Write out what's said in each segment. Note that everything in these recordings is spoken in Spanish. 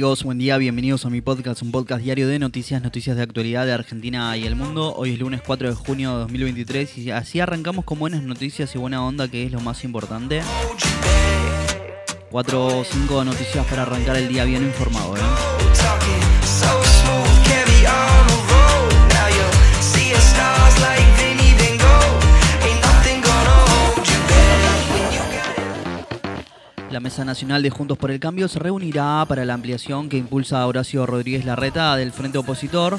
Buen día, bienvenidos a mi podcast, un podcast diario de noticias, noticias de actualidad de Argentina y el mundo. Hoy es lunes 4 de junio de 2023 y así arrancamos con buenas noticias y buena onda, que es lo más importante. Cuatro o cinco noticias para arrancar el día bien informado. ¿eh? La Mesa Nacional de Juntos por el Cambio se reunirá para la ampliación que impulsa Horacio Rodríguez Larreta del Frente Opositor.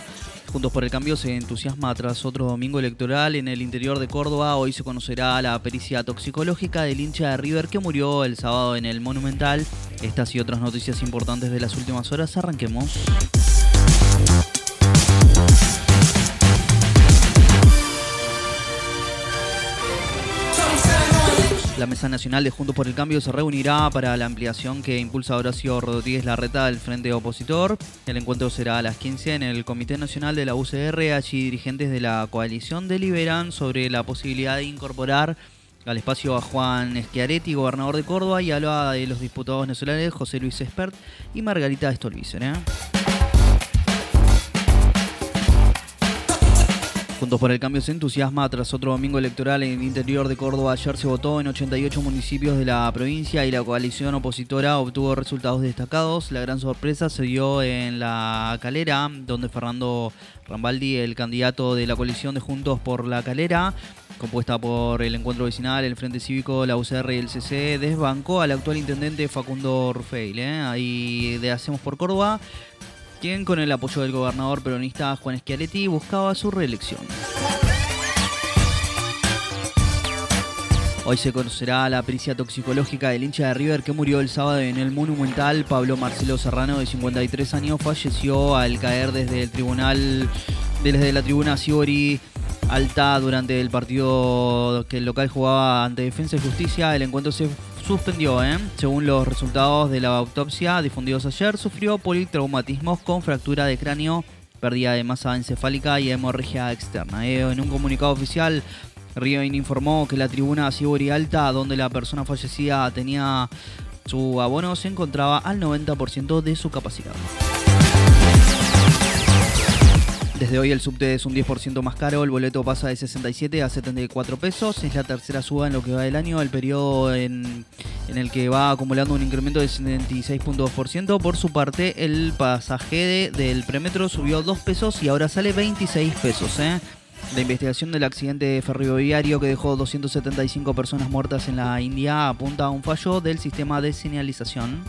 Juntos por el Cambio se entusiasma tras otro domingo electoral en el interior de Córdoba. Hoy se conocerá la pericia toxicológica del hincha de River que murió el sábado en el Monumental. Estas y otras noticias importantes de las últimas horas. Arranquemos. La Mesa Nacional de Juntos por el Cambio se reunirá para la ampliación que impulsa Horacio Rodríguez Larreta del Frente Opositor. El encuentro será a las 15 en el Comité Nacional de la UCR. Allí dirigentes de la coalición deliberan sobre la posibilidad de incorporar al espacio a Juan Schiaretti, gobernador de Córdoba, y a la de los diputados nacionales José Luis Espert y Margarita Stolbizer. ¿eh? Juntos por el Cambio se entusiasma tras otro domingo electoral en el interior de Córdoba. Ayer se votó en 88 municipios de la provincia y la coalición opositora obtuvo resultados destacados. La gran sorpresa se dio en la Calera, donde Fernando Rambaldi, el candidato de la coalición de Juntos por la Calera, compuesta por el Encuentro Vecinal, el Frente Cívico, la UCR y el CC, desbancó al actual intendente Facundo Rufeil. ¿eh? Ahí de Hacemos por Córdoba quien con el apoyo del gobernador peronista Juan Schiaretti buscaba su reelección. Hoy se conocerá la pericia toxicológica del hincha de River que murió el sábado en el Monumental. Pablo Marcelo Serrano, de 53 años, falleció al caer desde el tribunal, desde la tribuna Siori Alta durante el partido que el local jugaba ante Defensa y Justicia. El encuentro se suspendió, ¿eh? Según los resultados de la autopsia difundidos ayer, sufrió politraumatismos con fractura de cráneo, pérdida de masa encefálica y hemorragia externa. ¿eh? En un comunicado oficial, Riven informó que la tribuna Sibori Alta, donde la persona fallecida tenía su abono, se encontraba al 90% de su capacidad. Desde hoy el subte es un 10% más caro, el boleto pasa de 67 a 74 pesos, es la tercera suba en lo que va del año, el periodo en, el que va acumulando un incremento de 76.2%. Por su parte, el pasaje del premetro subió 2 pesos y ahora sale 26 pesos. ¿eh? La investigación del accidente ferroviario que dejó 275 personas muertas en la India apunta a un fallo del sistema de señalización.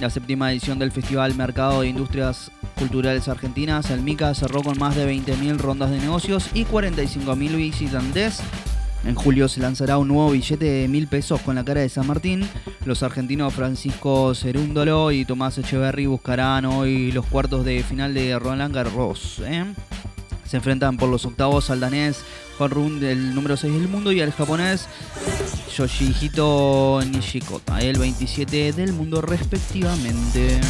La séptima edición del Festival Mercado de Industrias Culturales Argentinas, el MICA cerró con más de 20.000 rondas de negocios y 45.000 visitantes. En julio se lanzará un nuevo billete de mil pesos con la cara de San Martín. Los argentinos Francisco Cerúndolo y Tomás Echeverry buscarán hoy los cuartos de final de Roland Garros. ¿eh? Se enfrentan por los octavos al danés Juan Run del número 6 del mundo y al japonés Yoshihito Nishikota, el 27 del mundo respectivamente.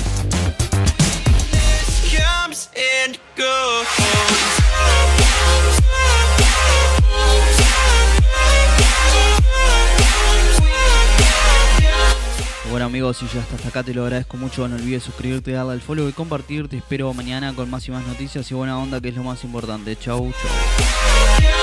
Bueno amigos, si ya hasta acá te lo agradezco mucho, no olvides suscribirte, darle al follow y compartir. Te espero mañana con más y más noticias y buena onda que es lo más importante. Chau, chau.